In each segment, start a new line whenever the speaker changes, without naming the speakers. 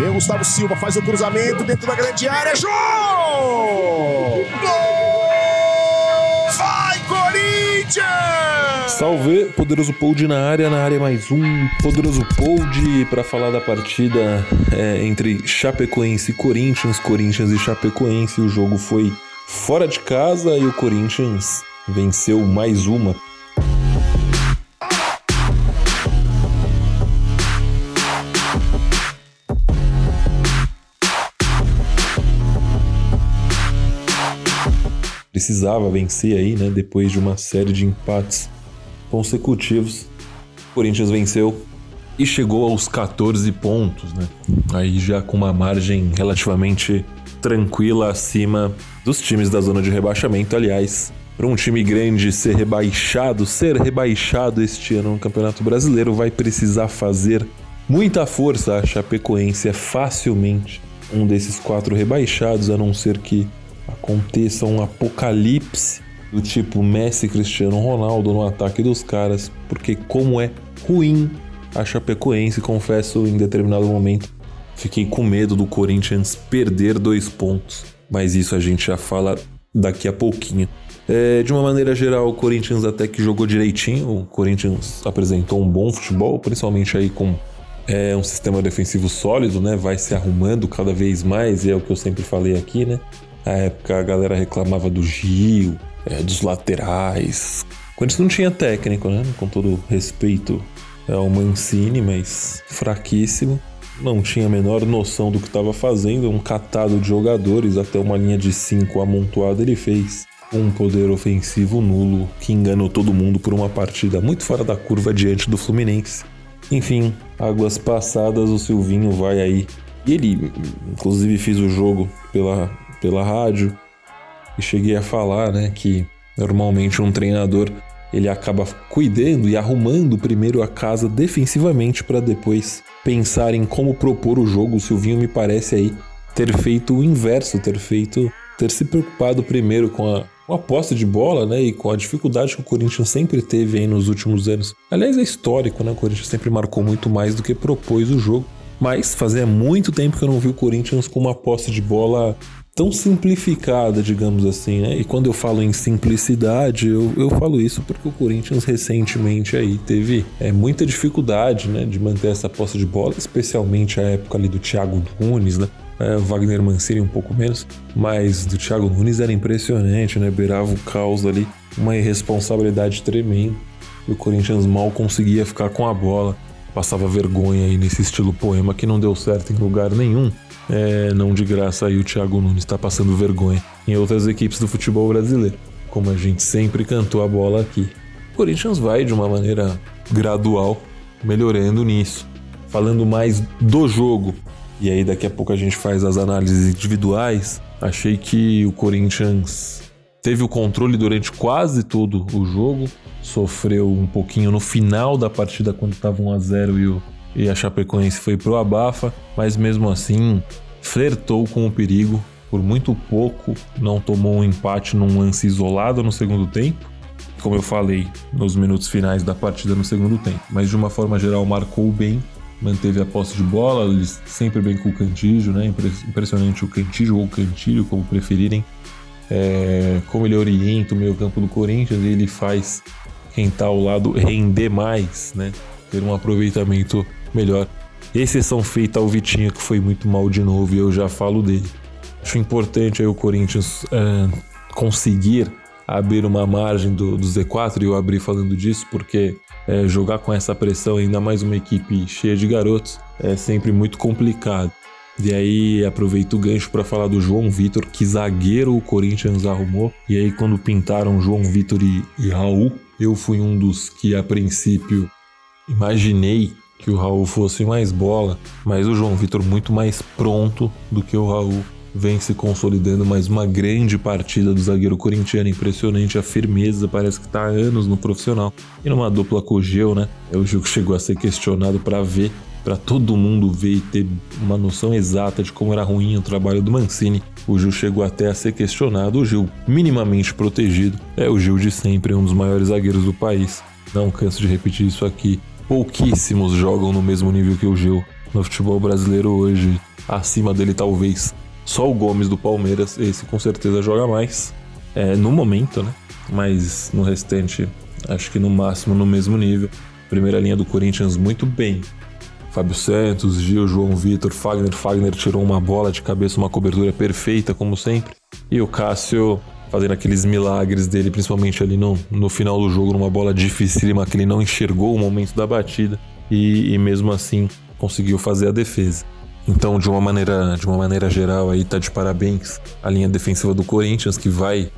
Vem o Gustavo Silva, faz o cruzamento dentro da grande área. Gol! Gol! Vai, Corinthians!
Salve, poderoso Pold na área, na área mais um poderoso Pold para falar da partida é, entre Chapecoense e Corinthians, Corinthians e Chapecoense. O jogo foi fora de casa e o Corinthians venceu mais uma precisava vencer aí, né? Depois de uma série de empates consecutivos. O Corinthians venceu e chegou aos 14 pontos, né? Aí já com uma margem relativamente tranquila acima dos times da zona de rebaixamento. Aliás, para um time grande ser rebaixado, ser rebaixado este ano no Campeonato Brasileiro, vai precisar fazer muita força. A Chapecoense é facilmente um desses quatro rebaixados, a não ser que aconteça um apocalipse do tipo Messi Cristiano Ronaldo no ataque dos caras, porque como é ruim a Chapecoense, confesso em determinado momento, fiquei com medo do Corinthians perder dois pontos, mas isso a gente já fala daqui a pouquinho. É, de uma maneira geral, o Corinthians até que jogou direitinho, o Corinthians apresentou um bom futebol, principalmente aí com é, um sistema defensivo sólido, né? Vai se arrumando cada vez mais, e é o que eu sempre falei aqui, né? Na época a galera reclamava do Gil, é, dos laterais. Quando isso não tinha técnico, né? Com todo respeito ao Mancini, mas fraquíssimo. Não tinha a menor noção do que estava fazendo. Um catado de jogadores, até uma linha de cinco amontoada ele fez. Um poder ofensivo nulo que enganou todo mundo por uma partida muito fora da curva diante do Fluminense. Enfim, águas passadas, o Silvinho vai aí. E ele, inclusive, fez o jogo pela pela rádio e cheguei a falar, né, que normalmente um treinador ele acaba cuidando e arrumando primeiro a casa defensivamente para depois pensar em como propor o jogo. O Silvinho me parece aí ter feito o inverso, ter feito ter se preocupado primeiro com a, com posse de bola, né, e com a dificuldade que o Corinthians sempre teve aí nos últimos anos. Aliás, é histórico, né? O Corinthians sempre marcou muito mais do que propôs o jogo. Mas fazia muito tempo que eu não vi o Corinthians com uma posse de bola tão simplificada, digamos assim, né? E quando eu falo em simplicidade, eu, eu falo isso porque o Corinthians recentemente aí teve é, muita dificuldade, né, de manter essa posse de bola, especialmente a época ali do Thiago Nunes, né? É, Wagner Mancini um pouco menos, mas do Thiago Nunes era impressionante, né? Beirava o caos ali, uma irresponsabilidade tremenda. E o Corinthians mal conseguia ficar com a bola, passava vergonha aí nesse estilo poema que não deu certo em lugar nenhum. É, não de graça aí o Thiago Nunes está passando vergonha em outras equipes do futebol brasileiro, como a gente sempre cantou a bola aqui. O Corinthians vai de uma maneira gradual melhorando nisso. Falando mais do jogo, e aí daqui a pouco a gente faz as análises individuais. Achei que o Corinthians teve o controle durante quase todo o jogo, sofreu um pouquinho no final da partida quando estava 1 a 0 e o e a Chapecoense foi pro abafa, mas mesmo assim flertou com o perigo. Por muito pouco não tomou um empate num lance isolado no segundo tempo, como eu falei nos minutos finais da partida no segundo tempo. Mas de uma forma geral marcou bem, manteve a posse de bola, sempre bem com o Cantígio, né? Impressionante o Cantígio ou o Cantilho, como preferirem. É, como ele orienta o meio campo do Corinthians, ele faz quem está ao lado render mais, né? Ter um aproveitamento melhor. Exceção feita ao Vitinho, que foi muito mal de novo, e eu já falo dele. Acho importante aí o Corinthians é, conseguir abrir uma margem do, do, Z4, e eu abri falando disso porque é, jogar com essa pressão, ainda mais uma equipe cheia de garotos, é sempre muito complicado. E aí aproveito o gancho para falar do João Vitor, que zagueiro o Corinthians arrumou. E aí quando pintaram João Vitor e, e Raul, eu fui um dos que a princípio imaginei que o Raul fosse mais bola, mas o João Vitor muito mais pronto do que o Raul vem se consolidando mais uma grande partida do zagueiro corintiano, impressionante a firmeza, parece que está há anos no profissional. E numa dupla com o né? É o Gil chegou a ser questionado para ver, para todo mundo ver e ter uma noção exata de como era ruim o trabalho do Mancini. O Gil chegou até a ser questionado, o Gil minimamente protegido. É o Gil de sempre, um dos maiores zagueiros do país. Não canso de repetir isso aqui pouquíssimos jogam no mesmo nível que o Gil. no futebol brasileiro hoje. Acima dele, talvez só o Gomes do Palmeiras. Esse com certeza joga mais. É, no momento, né? Mas no restante, acho que no máximo no mesmo nível. Primeira linha do Corinthians muito bem. Fábio Santos, Gil, João Vitor, Fagner. Fagner tirou uma bola de cabeça, uma cobertura perfeita, como sempre. E o Cássio fazendo aqueles milagres dele, principalmente ali no, no final do jogo, numa bola dificílima que ele não enxergou o momento da batida e, e mesmo assim conseguiu fazer a defesa. Então, de uma maneira, de uma maneira geral, aí tá de parabéns a linha defensiva do Corinthians que vai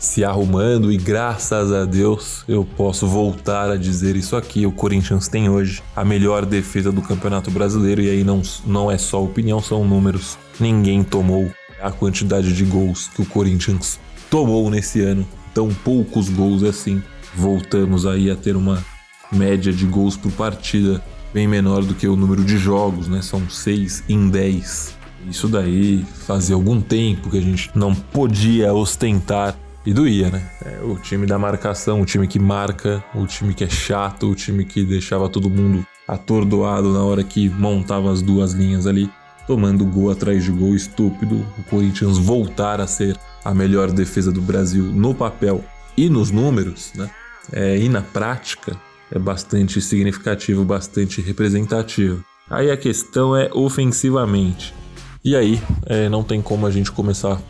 se arrumando e graças a Deus eu posso voltar a dizer isso aqui. O Corinthians tem hoje a melhor defesa do Campeonato Brasileiro e aí não, não é só opinião, são números. Ninguém tomou a quantidade de gols que o Corinthians tomou nesse ano. Tão poucos gols assim. Voltamos aí a ter uma média de gols por partida bem menor do que o número de jogos, né? São 6 em 10. Isso daí fazia algum tempo que a gente não podia ostentar e doía, né? É o time da marcação, o time que marca, o time que é chato, o time que deixava todo mundo atordoado na hora que montava as duas linhas ali, tomando gol atrás de gol estúpido. O Corinthians voltar a ser a melhor defesa do Brasil no papel e nos números, né? É, e na prática, é bastante significativo, bastante representativo. Aí a questão é ofensivamente. E aí, é, não tem como a gente começar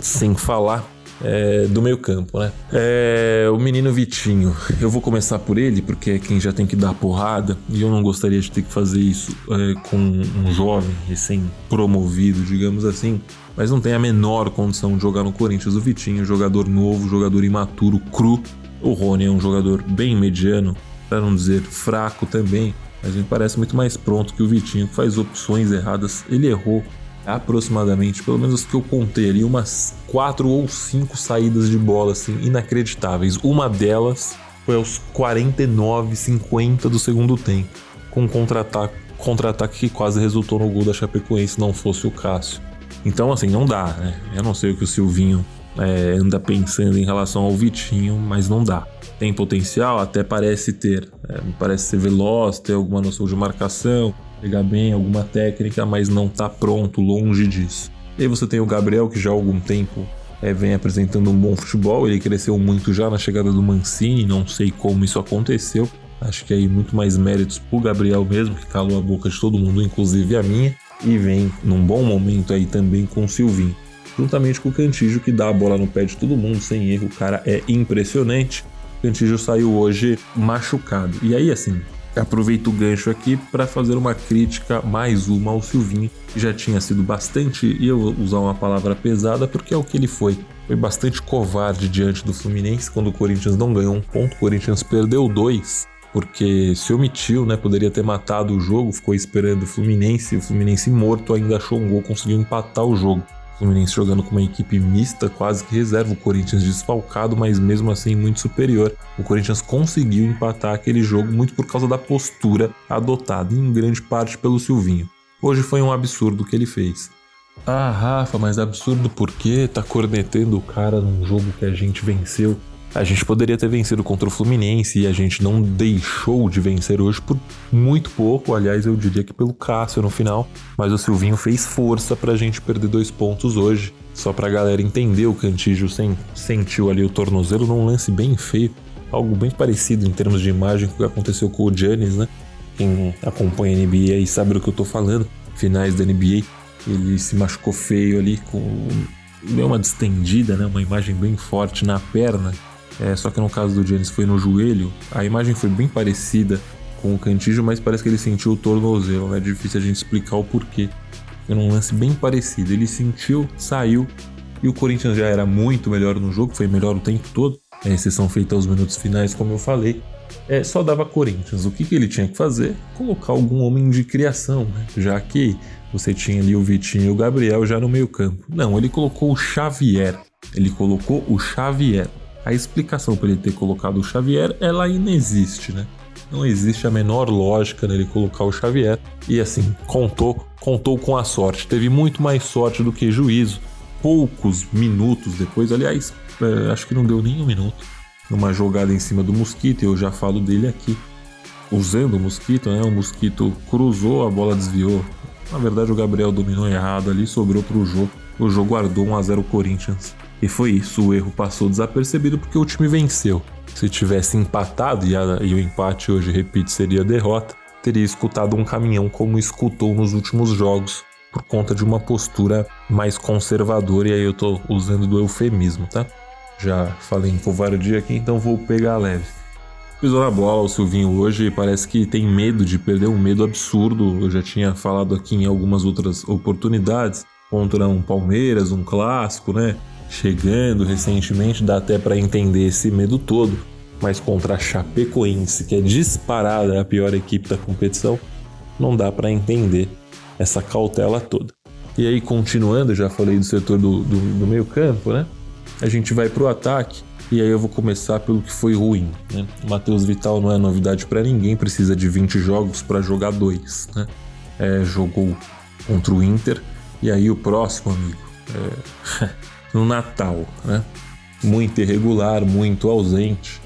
sem falar é, do meio campo, né? É, o menino Vitinho, eu vou começar por ele porque é quem já tem que dar porrada e eu não gostaria de ter que fazer isso é, com um jovem recém-promovido, digamos assim, mas não tem a menor condição de jogar no Corinthians. O Vitinho, jogador novo, jogador imaturo, cru. O Rony é um jogador bem mediano, para não dizer fraco também, mas me parece muito mais pronto que o Vitinho, que faz opções erradas. Ele errou aproximadamente, pelo menos que eu contei ali, umas quatro ou cinco saídas de bola assim inacreditáveis. Uma delas foi aos 49, 50 do segundo tempo, com um contra-ataque contra-ataque que quase resultou no gol da Chapecoense, não fosse o Cássio. Então, assim, não dá, né? Eu não sei o que o Silvinho é, anda pensando em relação ao Vitinho, mas não dá. Tem potencial, até parece ter. É, parece ser veloz, ter alguma noção de marcação, pegar bem alguma técnica, mas não está pronto, longe disso. E aí você tem o Gabriel, que já há algum tempo é, vem apresentando um bom futebol. Ele cresceu muito já na chegada do Mancini, não sei como isso aconteceu. Acho que aí muito mais méritos pro Gabriel mesmo, que calou a boca de todo mundo, inclusive a minha. E vem num bom momento aí também com o Silvinho. Juntamente com o Cantígio, que dá a bola no pé de todo mundo sem erro. O cara é impressionante. O saiu hoje machucado. E aí, assim, Aproveito o gancho aqui para fazer uma crítica, mais uma ao Silvinho, que já tinha sido bastante, e eu vou usar uma palavra pesada porque é o que ele foi. Foi bastante covarde diante do Fluminense quando o Corinthians não ganhou um ponto, o Corinthians perdeu dois, porque se omitiu, né? Poderia ter matado o jogo, ficou esperando o Fluminense, o Fluminense morto ainda achou um gol, conseguiu empatar o jogo. Fluminense jogando com uma equipe mista, quase que reserva, o Corinthians desfalcado, mas mesmo assim muito superior. O Corinthians conseguiu empatar aquele jogo muito por causa da postura adotada, em grande parte pelo Silvinho. Hoje foi um absurdo o que ele fez. Ah, Rafa, mas absurdo por quê? Tá cornetando o cara num jogo que a gente venceu. A gente poderia ter vencido contra o Fluminense e a gente não deixou de vencer hoje por muito pouco. Aliás, eu diria que pelo Cássio no final. Mas o Silvinho fez força pra gente perder dois pontos hoje. Só pra galera entender, o Cantígio sentiu ali o tornozelo num lance bem feio. Algo bem parecido em termos de imagem com o que aconteceu com o Giannis, né? Quem acompanha a NBA e sabe do que eu tô falando. Finais da NBA, ele se machucou feio ali com deu uma distendida, né? Uma imagem bem forte na perna é, só que no caso do James foi no joelho. A imagem foi bem parecida com o Cantígio, mas parece que ele sentiu o tornozelo, né? É difícil a gente explicar o porquê. Era um lance bem parecido. Ele sentiu, saiu, e o Corinthians já era muito melhor no jogo, foi melhor o tempo todo. A exceção feita aos minutos finais, como eu falei. É, só dava Corinthians. O que, que ele tinha que fazer? Colocar algum homem de criação, né? já que você tinha ali o Vitinho e o Gabriel já no meio campo. Não, ele colocou o Xavier. Ele colocou o Xavier a explicação para ele ter colocado o Xavier, ela inexiste, né? Não existe a menor lógica nele colocar o Xavier. E assim, contou, contou com a sorte. Teve muito mais sorte do que juízo. Poucos minutos depois, aliás, é, acho que não deu nem um minuto. Numa jogada em cima do Mosquito, eu já falo dele aqui. usando o mosquito, né? O mosquito cruzou, a bola desviou. Na verdade, o Gabriel dominou errado ali, sobrou pro jogo. O jogo guardou 1 a 0 Corinthians. E foi isso, o erro passou desapercebido porque o time venceu. Se tivesse empatado e, a, e o empate hoje, repito, seria derrota, teria escutado um caminhão como escutou nos últimos jogos, por conta de uma postura mais conservadora, e aí eu tô usando do eufemismo, tá? Já falei em covardia aqui, então vou pegar leve. Pisou na bola o Silvinho hoje, parece que tem medo de perder um medo absurdo. Eu já tinha falado aqui em algumas outras oportunidades contra um Palmeiras, um clássico, né? Chegando recentemente, dá até para entender esse medo todo. Mas contra a Chapecoense, que é disparada a pior equipe da competição, não dá para entender essa cautela toda. E aí, continuando, já falei do setor do, do, do meio campo, né? A gente vai para o ataque e aí eu vou começar pelo que foi ruim. Né? O Matheus Vital não é novidade para ninguém, precisa de 20 jogos para jogar dois. Né? É, jogou contra o Inter e aí o próximo, amigo, é... no Natal, né? Muito irregular, muito ausente.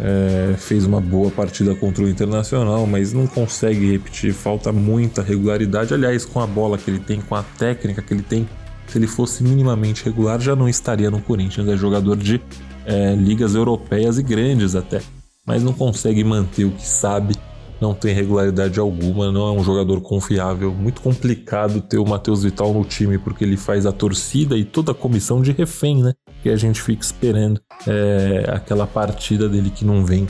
É, fez uma boa partida contra o Internacional, mas não consegue repetir, falta muita regularidade. Aliás, com a bola que ele tem, com a técnica que ele tem, se ele fosse minimamente regular, já não estaria no Corinthians. É jogador de é, ligas europeias e grandes até, mas não consegue manter o que sabe, não tem regularidade alguma, não é um jogador confiável. Muito complicado ter o Matheus Vital no time, porque ele faz a torcida e toda a comissão de refém, né? que a gente fica esperando é, aquela partida dele que não vem.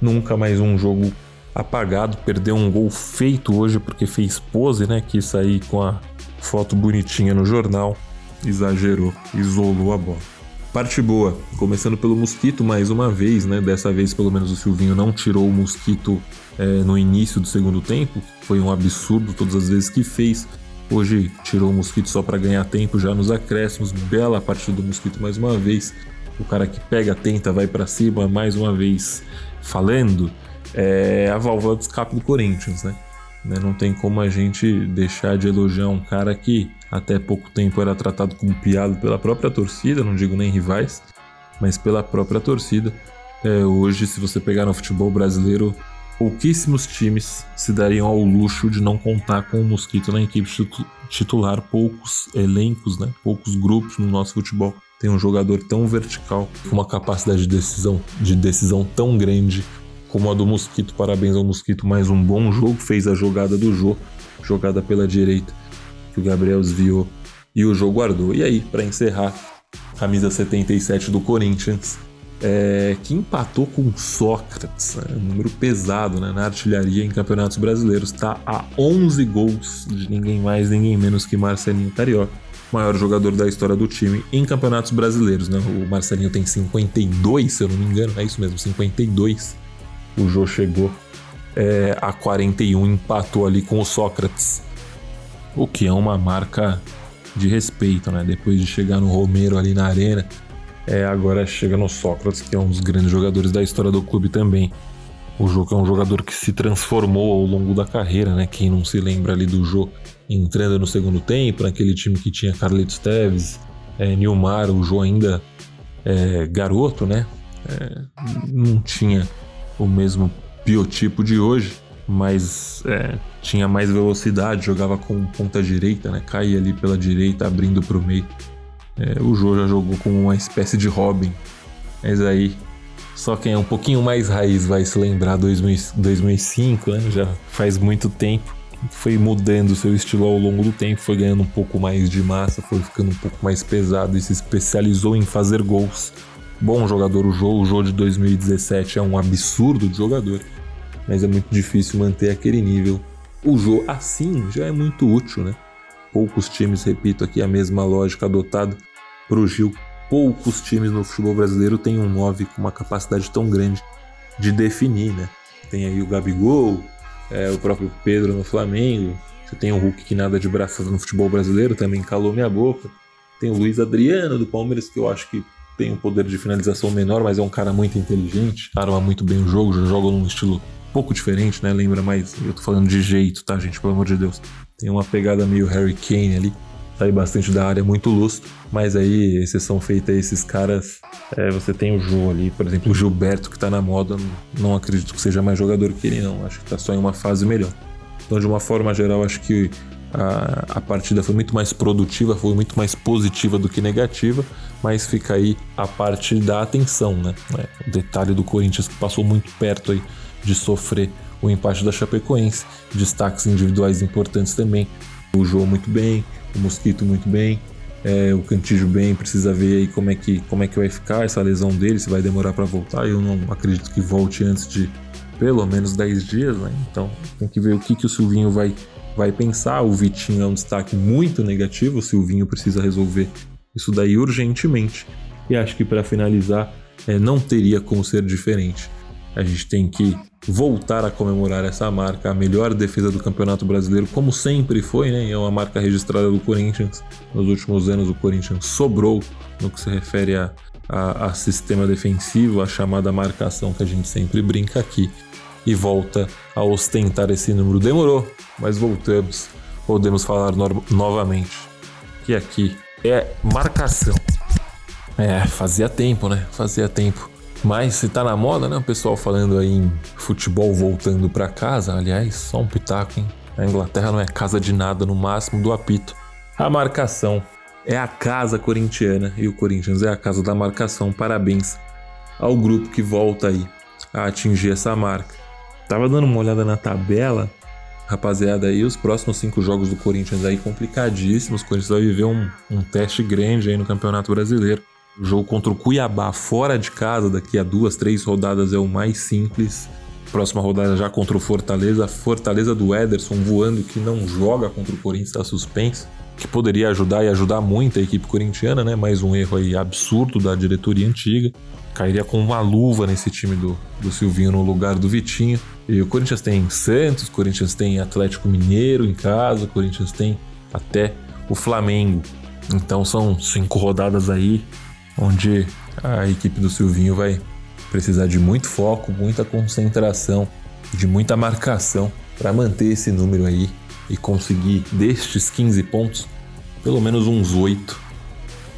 Nunca mais um jogo apagado, perdeu um gol feito hoje porque fez pose, né? Quis sair com a foto bonitinha no jornal, exagerou, isolou a bola. Parte boa, começando pelo mosquito mais uma vez, né? Dessa vez, pelo menos, o Silvinho não tirou o mosquito é, no início do segundo tempo, foi um absurdo todas as vezes que fez. Hoje tirou o Mosquito só para ganhar tempo já nos acréscimos. Bela partida do Mosquito mais uma vez. O cara que pega, tenta, vai para cima mais uma vez falando. É a válvula de escape do Corinthians, né? Não tem como a gente deixar de elogiar um cara que até pouco tempo era tratado como piado pela própria torcida, não digo nem rivais, mas pela própria torcida. É, hoje, se você pegar no futebol brasileiro, pouquíssimos times se dariam ao luxo de não contar com o Mosquito na equipe titular, poucos elencos, né? poucos grupos no nosso futebol tem um jogador tão vertical, com uma capacidade de decisão, de decisão tão grande como a do Mosquito. Parabéns ao Mosquito, mais um bom jogo, fez a jogada do jogo, jogada pela direita, que o Gabriel desviou e o jogo guardou. E aí, para encerrar, camisa 77 do Corinthians, é, que empatou com Sócrates, né? um número pesado né? na artilharia em campeonatos brasileiros. Está a 11 gols de ninguém mais, ninguém menos que Marcelinho Carioca, maior jogador da história do time em campeonatos brasileiros. Né? O Marcelinho tem 52, se eu não me engano, é isso mesmo, 52. O Jô chegou é, a 41, empatou ali com o Sócrates, o que é uma marca de respeito, né? Depois de chegar no Romero ali na arena é, agora chega no Sócrates, que é um dos grandes jogadores da história do clube também. O Jô é um jogador que se transformou ao longo da carreira, né? Quem não se lembra ali do Jô entrando no segundo tempo, naquele time que tinha Carlitos Teves, é, Nilmar, o Jô ainda é, garoto, né? É, não tinha o mesmo biotipo de hoje, mas é, tinha mais velocidade, jogava com ponta direita, né? Caía ali pela direita, abrindo para o meio. É, o Joe já jogou como uma espécie de Robin. Mas aí, só quem é um pouquinho mais raiz vai se lembrar 2005, né? Já faz muito tempo. Foi mudando seu estilo ao longo do tempo, foi ganhando um pouco mais de massa, foi ficando um pouco mais pesado e se especializou em fazer gols. Bom jogador o Joe, o Joe de 2017 é um absurdo de jogador, mas é muito difícil manter aquele nível. O Joe assim já é muito útil, né? Poucos times, repito aqui, a mesma lógica adotada para o Gil. Poucos times no futebol brasileiro têm um 9 com uma capacidade tão grande de definir, né? Tem aí o Gabigol, é, o próprio Pedro no Flamengo, você tem o Hulk que nada de braços no futebol brasileiro, também calou minha boca. Tem o Luiz Adriano do Palmeiras, que eu acho que tem um poder de finalização menor, mas é um cara muito inteligente, arma muito bem o jogo, joga num estilo pouco diferente, né? Lembra mais, eu tô falando de jeito, tá, gente? Pelo amor de Deus. Tem uma pegada meio Harry Kane ali. sair bastante da área muito lustro, mas aí, exceção feita a esses caras, é, você tem o Jô ali, por exemplo, o Gilberto que tá na moda, não acredito que seja mais jogador que ele, não, acho que tá só em uma fase melhor. Então, de uma forma geral, acho que a, a partida foi muito mais produtiva, foi muito mais positiva do que negativa, mas fica aí a parte da atenção, né? É, o detalhe do Corinthians que passou muito perto aí de sofrer o empate da Chapecoense, destaques individuais importantes também. O João muito bem, o Mosquito muito bem, é, o Cantijo bem, precisa ver aí como é, que, como é que vai ficar essa lesão dele, se vai demorar para voltar. Eu não acredito que volte antes de pelo menos 10 dias, né? Então tem que ver o que, que o Silvinho vai, vai pensar. O Vitinho é um destaque muito negativo, o Silvinho precisa resolver isso daí urgentemente. E acho que para finalizar, é, não teria como ser diferente. A gente tem que voltar a comemorar essa marca, a melhor defesa do Campeonato Brasileiro, como sempre foi, né? É uma marca registrada do Corinthians. Nos últimos anos, o Corinthians sobrou no que se refere a, a, a sistema defensivo, a chamada marcação que a gente sempre brinca aqui e volta a ostentar esse número. Demorou, mas voltamos. Podemos falar no novamente que aqui é marcação. É, fazia tempo, né? Fazia tempo. Mas se tá na moda, né? O pessoal falando aí em futebol voltando para casa. Aliás, só um pitaco, hein? A Inglaterra não é casa de nada, no máximo do apito. A marcação é a casa corintiana e o Corinthians é a casa da marcação. Parabéns ao grupo que volta aí a atingir essa marca. Tava dando uma olhada na tabela, rapaziada, aí os próximos cinco jogos do Corinthians aí complicadíssimos. O Corinthians vai viver um, um teste grande aí no Campeonato Brasileiro. O jogo contra o Cuiabá fora de casa, daqui a duas, três rodadas é o mais simples. Próxima rodada já contra o Fortaleza. Fortaleza do Ederson voando, que não joga contra o Corinthians, está suspenso. Que poderia ajudar e ajudar muito a equipe corintiana, né? Mais um erro aí absurdo da diretoria antiga cairia com uma luva nesse time do, do Silvinho no lugar do Vitinho. E o Corinthians tem Santos, o Corinthians tem Atlético Mineiro em casa, o Corinthians tem até o Flamengo. Então são cinco rodadas aí onde a equipe do Silvinho vai precisar de muito foco, muita concentração, de muita marcação para manter esse número aí e conseguir destes 15 pontos, pelo menos uns 8.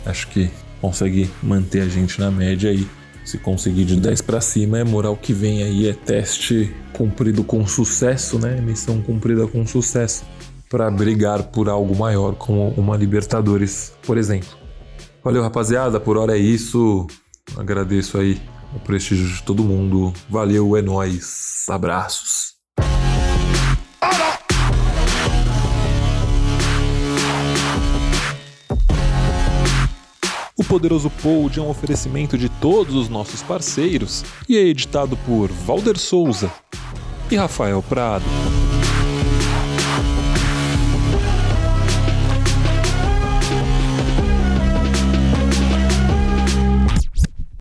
Acho que consegue manter a gente na média aí se conseguir de 10 para cima, é moral que vem aí, é teste cumprido com sucesso, né? Missão cumprida com sucesso para brigar por algo maior, como uma Libertadores, por exemplo. Valeu, rapaziada, por hora é isso. Agradeço aí o prestígio de todo mundo. Valeu, é nóis. Abraços.
O Poderoso Pod é um oferecimento de todos os nossos parceiros e é editado por Valder Souza e Rafael Prado.